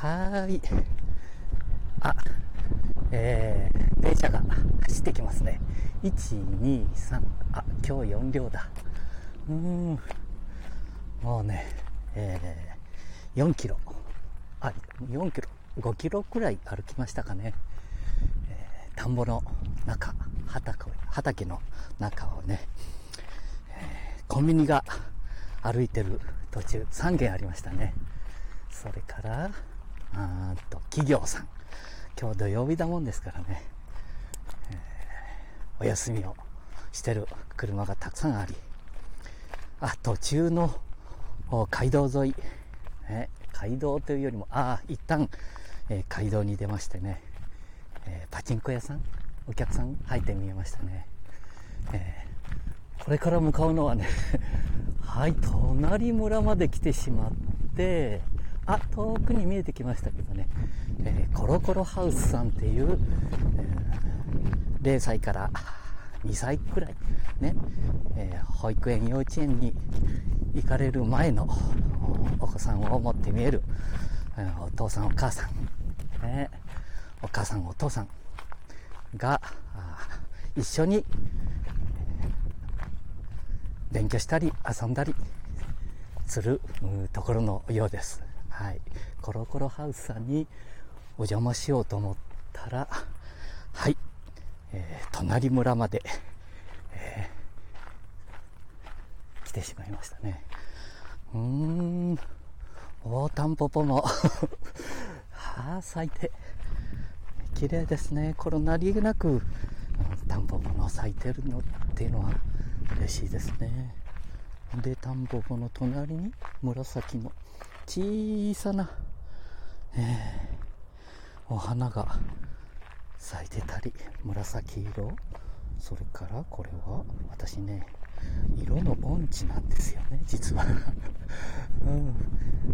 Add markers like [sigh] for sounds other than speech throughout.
はーい。あ、えー、電車が走ってきますね。1、2、3、あ、今日4両だ。うーん、もうね、えー、4キロ、あ、4キロ、5キロくらい歩きましたかね。えー、田んぼの中、畑畑の中をね、えー、コンビニが歩いてる途中3軒ありましたね。それから、あーと、企業さん。今日土曜日だもんですからね、えー、お休みをしてる車がたくさんあり、あ、途中の街道沿い、え街道というよりも、ああ、一旦、えー、街道に出ましてね、えー、パチンコ屋さん、お客さん？入って見えましたね。えー、これから向かうのはね [laughs] はい、隣村まで来てしまって、あ、遠くに見えてきましたけどね、えー、コロコロハウスさんっていう、えー、0歳から2歳くらい、ね、えー、保育園、幼稚園に行かれる前のお子さんを持って見える、えー、お父さん、お母さん、ね、お母さん、お父さんが一緒に勉強したり遊んだりするところのようです。はい。コロコロハウスさんにお邪魔しようと思ったら、はい。えー、隣村まで、えー、来てしまいましたね。うーん。おタンポポもはあ、咲いて。綺麗ですね。この何気なく、タンポポの咲いてるのっていうのは嬉しいですね。で、タンポポの隣に紫の小さな、えー、お花が咲いてたり、紫色。それからこれは私ね、色の音痴なんですよね、実は。[laughs] うん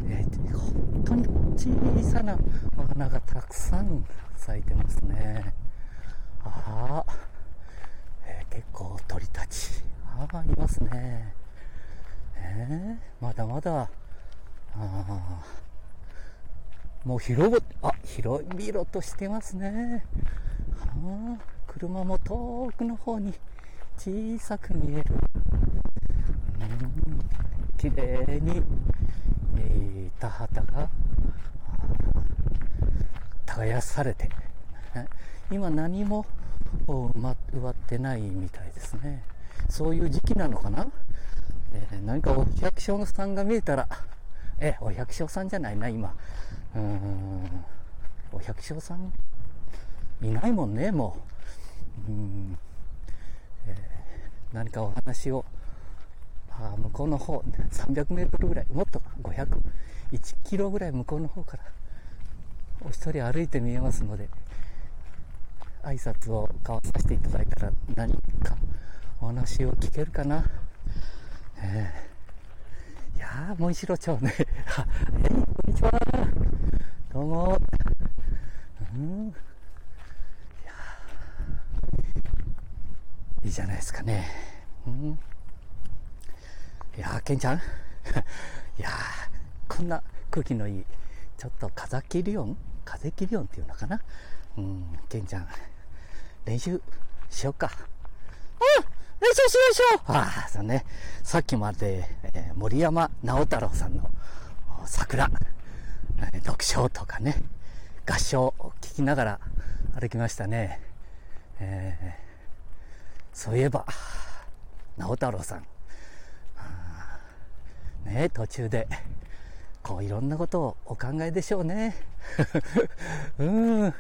えー、本当に小さなお花がたくさん咲いてますね。ああ、えー、結構鳥たち。ああ、いますね。えー、まだまだもう広ぼ、あ、広々としてますね。あ、車も遠くの方に小さく見える。綺麗に、えー、田畑が耕されて、今何も埋まってないみたいですね。そういう時期なのかな、えー、何かお百姓さんが見えたら、え、お百姓さんじゃないな、今。うーん、お百姓さんいないもんね、もう。うん、えー、何かお話を、あ向こうの方、300メートルぐらい、もっと500、1キロぐらい向こうの方から、お一人歩いて見えますので、挨拶を交わさせていただいたら何かお話を聞けるかな。えーやー、もう一度町ね。えい、こんにちは。どうも。うん。いやいいじゃないですかね。うん。いやー、ケンちゃん。[laughs] いやー、こんな空気のいい、ちょっと風切り音？風切り音っていうのかな？うん、ケンちゃん、練習しよっか。うんよいしょよいしょああ、そうね。さっきまで、えー、森山直太朗さんの桜、えー、読書とかね、合唱を聴きながら歩きましたね。えー、そういえば、直太朗さん、ね、途中で、こういろんなことをお考えでしょうね。[laughs] うん。直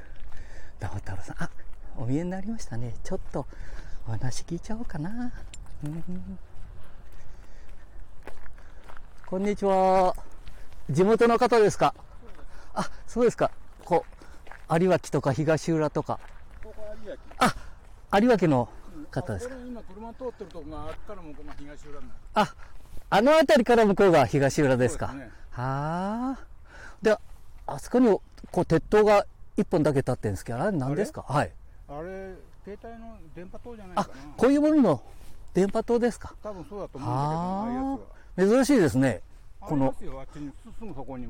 太朗さん、あ、お見えになりましたね。ちょっと、お話聞いちゃおうかな。うん、こんにちは。地元の方ですか？あ、そうですか。こう、有脇とか東浦とか。ここ有脇。あ、有脇の方ですか？今車通ってるとこがあったら向こうが東浦になる。あ、あの辺りから向こうが東浦ですか？ね、はあ。で、あそこにこう鉄塔が一本だけ立ってるんですけど、あれ何ですか？はい。あれ、携帯の電波塔じゃないかな。あ、こういうものの電波塔ですか？多分そうだと思うんだけど、珍しいですね。この。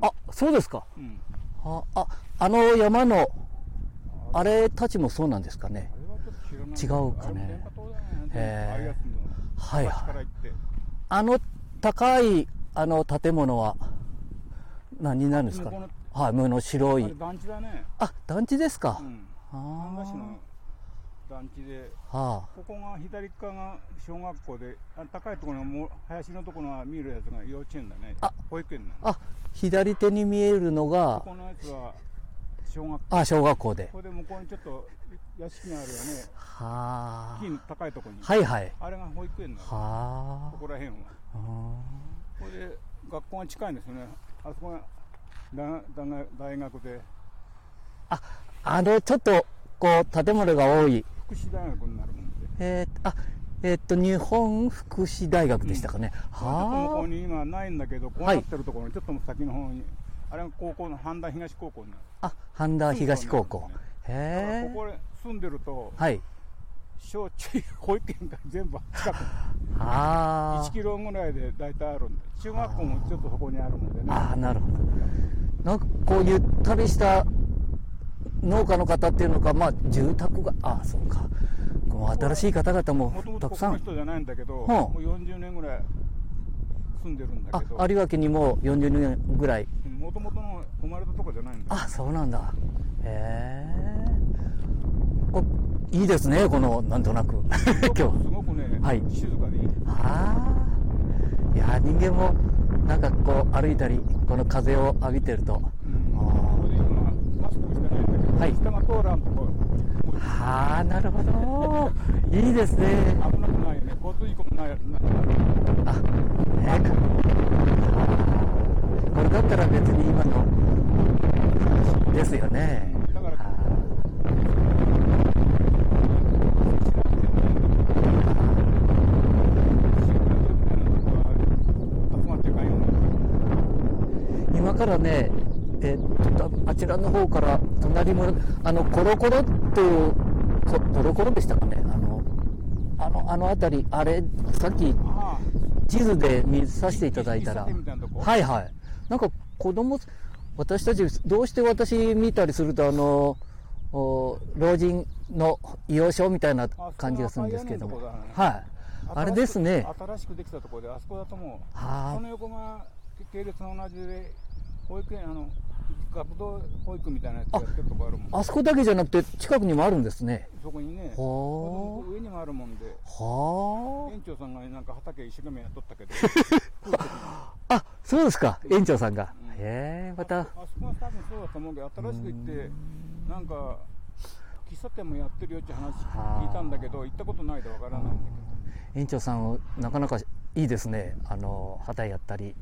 あそうですか。うん。あ、あ、あの山の、あれたちもそうなんですかね？違うかねあれも電波塔だよね。へー。はい。あの高い、あの建物は、何になるんですか？はい、もの白い。団地だね。あ、団地ですか？うん。あ半田市の団地で、あ。はここが左側が小学校で、あ高いところの林のところが見えるやつが幼稚園だね。あ保育園なの。あ。あ、左手に見えるのがこ、このやつは小学校。あ、小学校でこ。こで向こうにちょっと屋敷があるよね。は木の高いところに。あ。はいはい。あれが保育園なの。はここら辺は。あ。これで学校が近いんですよね。あそこが大大大学であ、あの、ちょっと、こう、建物が多い。福祉大学になるもんで。えーあ、えーっと、日本福祉大学でしたかね。ちょっと向こはうに今ないんだけど、こうなってるところにちょっと先の方に、あれが高校の半田東高校になる。あ。あ、半田東高校。へえ。ここで住んでると、はい。小中保育園が全部近くにあ1キロぐらいで大体あるんで、中学校もちょっとそこにあるもんでね。あ。ああ、なるほど。なんかこうゆったりした農家の方っていうのか、まあ住宅が、ああ、そうか。この新しい方々もたくさん。この人じゃないんだけど、んもう40年ぐらい住んでるんだあけど、、有明にも40年ぐらい。もともとの生まれたとこじゃないんだよ。あ、そうなんだ。へえ。こいいですね、この、なんとなく。[laughs] 今す日。ごくね、はい静かでいい。ああ。いや、人間も、なんかこう、歩いたり、この風を浴びてると。はい人が通らんとこ、ああ、なるほど。いいですね。危なくないよね。交通事故もない。あ、ねこれだったら別に今の、ですよね。だか今からね、えっと、あちらの方から、隣村、あの、コロコロっていう、ココロコロでしたかね。あの、あの、あの辺り、あれ、さっき、あ地図で見させていただいたら。はいはい。なんか子供私たちどうして私見たりするとあのお老人の医療所みたいなあ感じがするんですけれども。はい。ああれですね。新しくできたところで、あそこだと思う。はあ。その横が系列の同じで、保育園、あの、学童保育みたいなやつやってるとこあるもん。あそこだけじゃなくて近くにもあるんですね。そこにね、ほー上にもあるもんで、は園長さんがなんか畑一生懸命やっとったけど、[laughs] ああそうですか。園長さんが。へえまた。あそこは多分そうだと思うけど、新しく行って、なんか、喫茶店もやってるよって話聞いたんだけど、行ったことないでわからないんだ園長さんなかなかいいですねあの旗やったり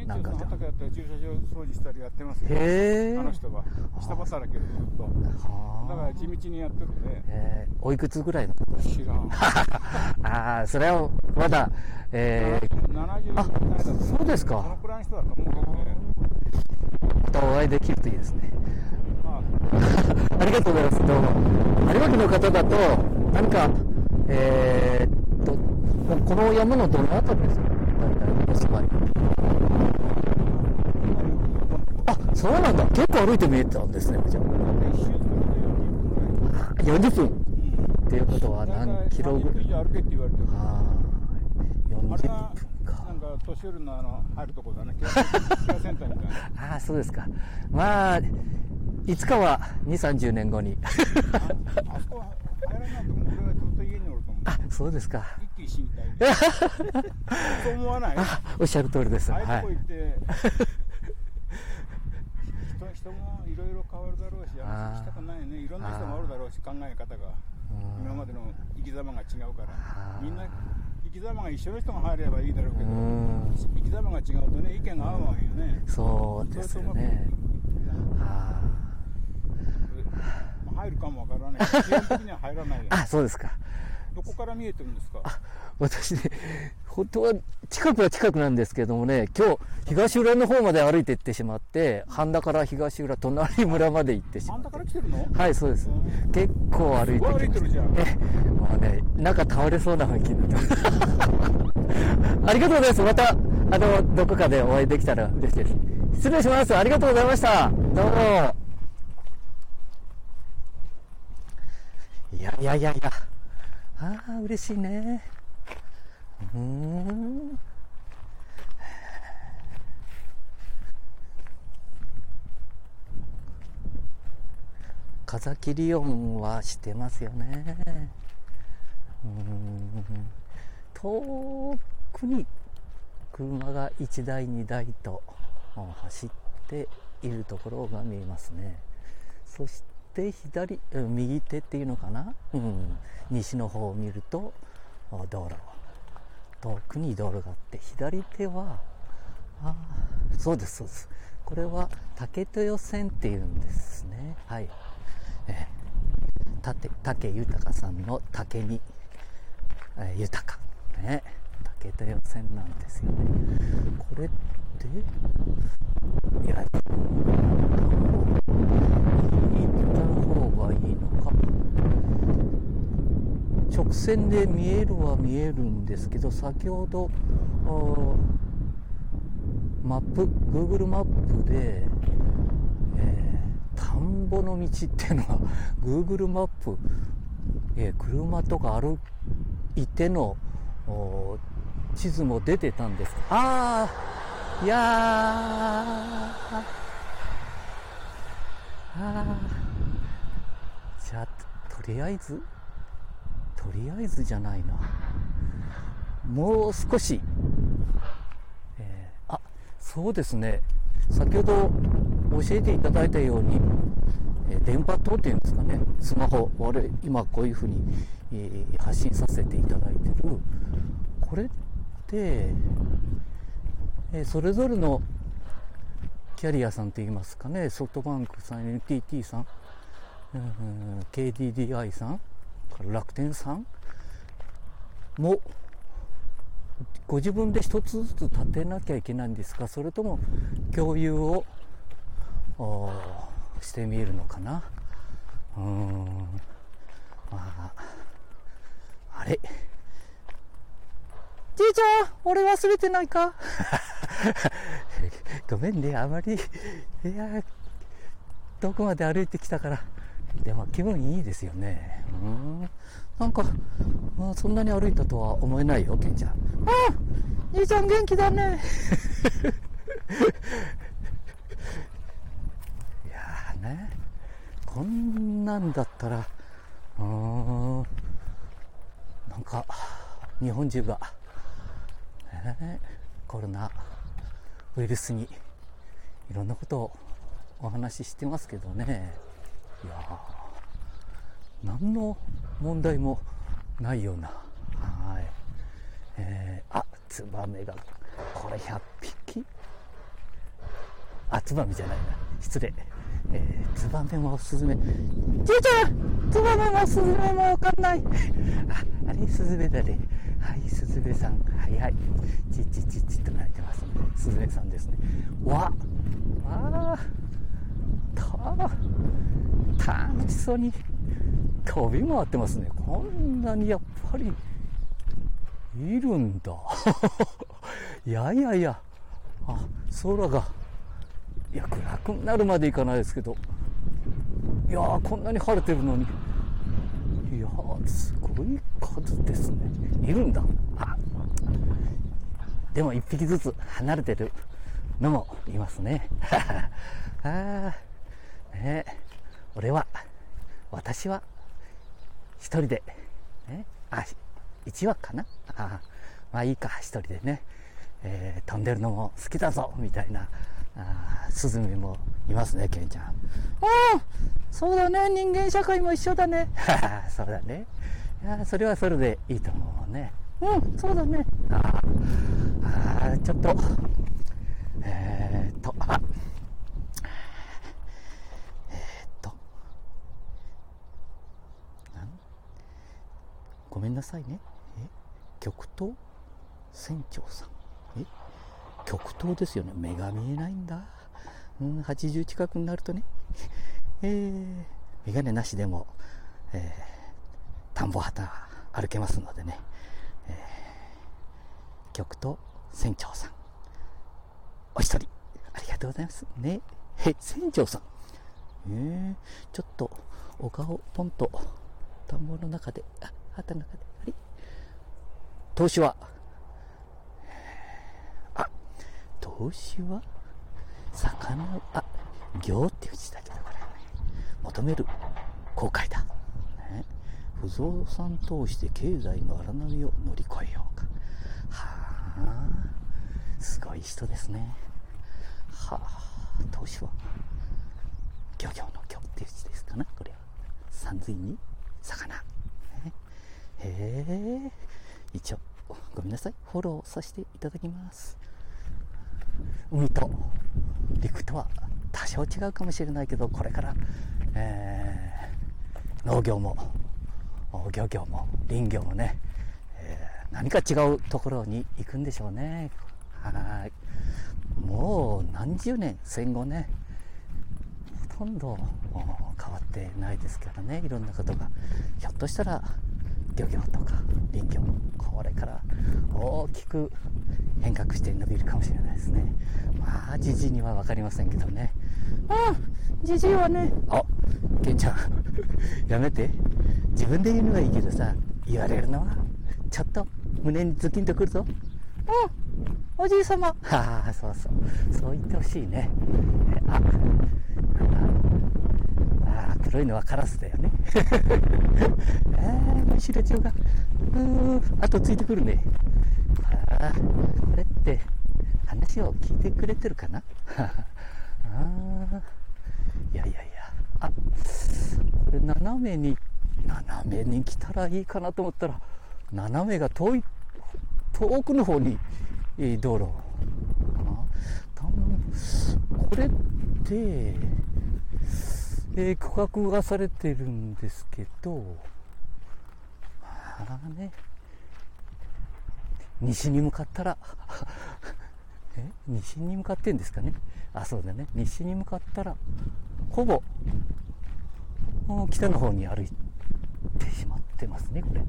けど、なんか畑やったり駐車場掃除したりやってますよ。へえあの人は。下働きをずっと。だから地道にやってるんで、えーおいくつぐらいの知らん。[laughs] ああ、それはまだ、えー、70あ代だそうですかそのくらいの人だと思う。またお会いできるといいですね。まあ [laughs] りがとうございます。どうも。有明の方だと、何か、えーもうこの山のどのあたりですか？あ、そうなんだ。結構歩いて見えたんですね、じゃあ。あ、一周すると40分。40分。っていうことは何キロぐらい？ああ、40あれが、分か。なんか、年寄りのあの、入るとこだね。[laughs] ああ、そうですか。まあ、いつかは2、30年後に。ああそこはあ、そうですか。おっしゃる通りです。あはい人人もいろいろ変わるだろうし、あのしたくないね、いろんな人もおるだろうし、考え方が、今までの生き様が違うから。みんな生き様が一緒の人が入ればいいだろうけうど、ん、生き様が違うとね、意見が合うわけよね。そうですよね。あまあ入るかもわからない。基本的には入らない。あ、そうですか。どこから見えてるんですか？私ね、本当は近くは近くなんですけどもね、今日、東浦の方まで歩いて行ってしまって、半田から東浦、隣村まで行ってしまってあんた。から来てるの？はい、そうです。結構歩いてき。歩いてるじゃん。え、もうね、なんか倒れそうな雰囲気になってます。[laughs] ありがとうございます。また、あの、どこかでお会いできたら嬉しいです。失失礼します。ありがとうございました。どうも。いやいやいやいや。ああ、嬉しいね。うーん。風切り音はしてますよね。うん。遠くに車が1台2台と走っているところが見えますねそして左右手っていうのかな、うん、西の方を見ると道路。遠くに道路があって左手はあそうですそうです。これは竹豊線っていうんですね。はい、え、竹竹豊さんの竹に、え豊。かね竹豊線なんですよね。これっていや行った方がいいのか直線で見えるは見えるんですけど先ほどマップ Google マップで、えー田んぼの道っていうのは [laughs] Google マップ、えー車とか歩いての地図も出てたんです。ああいやー。あー。じゃあとりあえずとりあえずじゃないな。もう少し、えーあそうですね。先ほど教えていただいたように、えー電波塔っていうんですかね。スマホ。俺今こういうふうに、えー発信させていただいてる。これって、えそれぞれのキャリアさんといいますかね。ソフトバンクさん NTT さん、うん KDDI さん。から楽天さんもご自分で一つずつ立てなきゃいけないんですか？それとも共有をおーしてみるのかな？うーん。まああれ？じいちゃん俺忘れてないか？[laughs] ごめんねあまりいや遠くまで歩いてきたから。でも気分いいですよね。うん。なんか、うんそんなに歩いたとは思えないよケンちゃん。ああじいちゃん元気だね。[laughs] いやーね。こんなんだったらうん。なんか日本中が、ねコロナウイルスにいろんなことをお話ししてますけどね。いや何の問題もないような。はい、えーあツバメがこれ100匹？あツバメじゃないな。失礼。えー、ツバメもスズメ。じいちゃん！ツバメもスズメもわかんない。ああれ？スズメだね。はいスズメさん。はいはい。チッチッチッチッと鳴いてますね。スズメさんですね。わあた楽しそうに。飛び回ってますね。こんなにやっぱりいるんだ。[laughs] いやいやいや。あ空が。いや暗くなるまでいかないですけど。いやーこんなに晴れてるのに。いやすごい数ですね。いるんだ。あでも一匹ずつ離れてるのもいますね。[laughs] あーね。俺は私は一人で、ね、あ1羽かな？あまあいいか一人でね、えー飛んでるのも好きだぞみたいなあスズメもいますねケンちゃん。うんそうだね人間社会も一緒だね。[laughs] そうだね。いやそれはそれでいいと思うね。うんそうだね。ああちょっとえー、っとあえー、っとなんごめんなさいね。え？極東船長さん。え？極東ですよね。目が見えないんだ。うん80近くになるとね。えー、眼鏡なしでも、えー、田んぼ旗歩けますのでね、えー、極東船長さん。お一人。ありがとうございます。ね。え、船長さん。えー、ちょっと、お顔、ポンと、田んぼの中で、あ、旗の中で、あれ？投資は、あ、投資は、魚を、あ、行っていう字だけど、これ、求める、公開だ。ね、不動産投資で経済の荒波を乗り越えようか。はあ、すごい人ですね。はあ、投資は、漁業の漁っていう字ですかな、これは。山水に？魚。ね、へえ、一応、ごめんなさい、フォローさせていただきます。海と陸とは多少違うかもしれないけど、これから、えー、農業も、漁業も、林業もね、えー、何か違うところに行くんでしょうね。はい。もう何十年、戦後ね、とんど変わってないですからね、いろんなことが。ひょっとしたら、漁業とか林業、これから大きく変革して伸びるかもしれないですね。まあ、じじには分かりませんけどね。ああ、じじはね、あ、ケンちゃん、[laughs] やめて。自分で言うのはいいけどさ、言われるのは、ちょっと胸にズキンとくるぞ。うん、おじい様。[laughs] はあ、そうそう。そう言ってほしいね。あ、あ黒いのはカラスだよね。[laughs] ああ、白蝶が、うー、後ついてくるね。ああ、これって、話を聞いてくれてるかな？[laughs] ああ、いやいやいや、あ、これ斜めに、斜めに来たらいいかなと思ったら、斜めが遠い、遠くの方に、え道路。これって、えー、区画がされてるんですけど、まあね、西に向かったら。[laughs] え？西に向かってんですかね？あ、そうだね。西に向かったら、ほぼ、北の方に歩いてしまってますね、これ。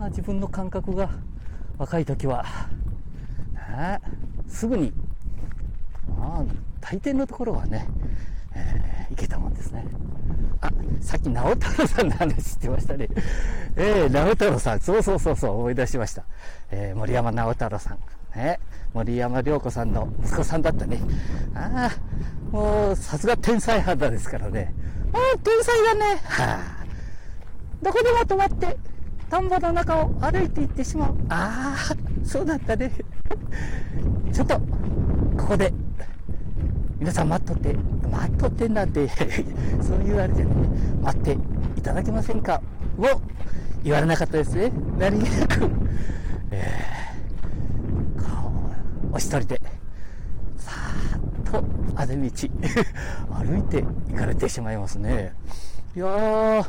あ自分の感覚が若い時は、あすぐに、あ大抵のところはね、えー、いけたもんですね。あ、さっき直太朗さんの話してましたね。えー、直太朗さん、そうそうそうそう、思い出しました。えー、森山直太朗さん。ね、森山良子さんの息子さんだったね。ああ、もう、さすが天才肌ですからね。ああ、天才だね。はあ、どこでも止まって、田んぼの中を歩いていってしまう。ああ、そうだったね。ちょっと、ここで、皆さん待っとって、待っとってなんて、[laughs] そういうあれじゃね、待っていただけませんか？を言われなかったですね。何気なく、えー、お一人で、さーっとあぜ道、[laughs] 歩いて行かれてしまいますね。いやー、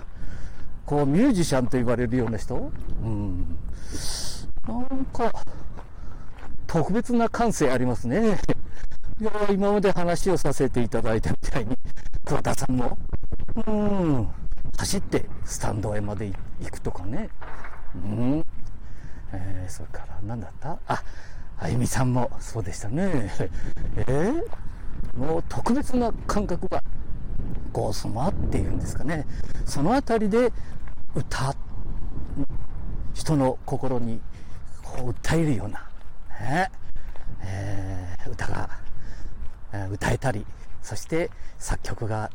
こうミュージシャンと言われるような人？うん。なんか、特別な感性ありますね。いや今まで話をさせていただいたみたいに、桑田さんも、うん、走ってスタンドへまで行くとかね。うん。えー、それから、何だった？あ、あゆみさんもそうでしたね。えー、もう特別な感覚が、こう、そのっていうんですかね。そのあたりで歌、人の心にこう訴えるような、ねえー、歌が歌えたり、そして作曲が、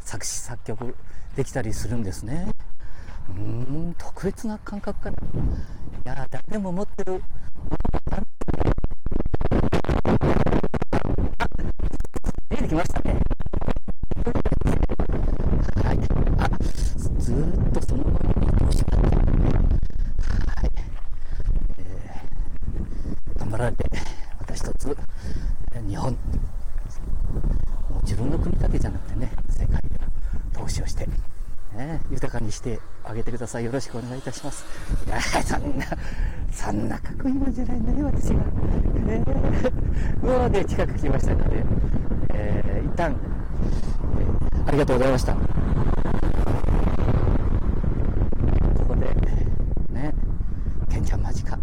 作詞作曲できたりするんですね。うーん、特別な感覚かな。いや、誰でも持ってるあ、見えてきましたね。はい。あ、ずーっとそのまま見てしまった。はい。えー、頑張られて、また一つ、日本、自分の国だけじゃなくてね、世界で投資をして、ね、豊かにしてあげてください。よろしくお願いいたします。いや、そんな、そんなかっこいいもんじゃないんだね、私が。ね、もうね、近く来ましたので、えー、一旦、えー、ありがとうございました。ここで、ね、ケンちゃんマジか。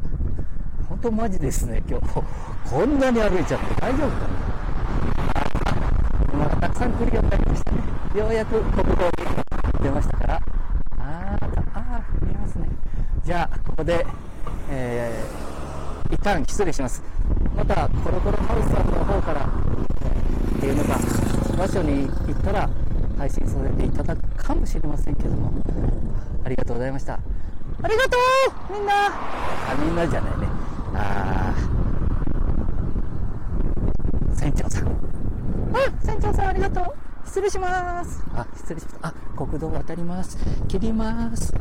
本当マジですね、今日。こんなに歩いちゃって大丈夫かな？さん来るようになりましたね。ようやく国道が出ましたから。あーあー、見えますね。じゃあ、ここで、えー、一旦失礼します。また、コロコロハウスさんの方から、っていうのか、場所に行ったら、配信させていただくかもしれませんけども、ありがとうございました。ありがとうみんなあ、みんなじゃないね。あー、船長さん。あ、船長さんありがとう失礼します。あ、失礼します。あ、国道渡ります。切ります。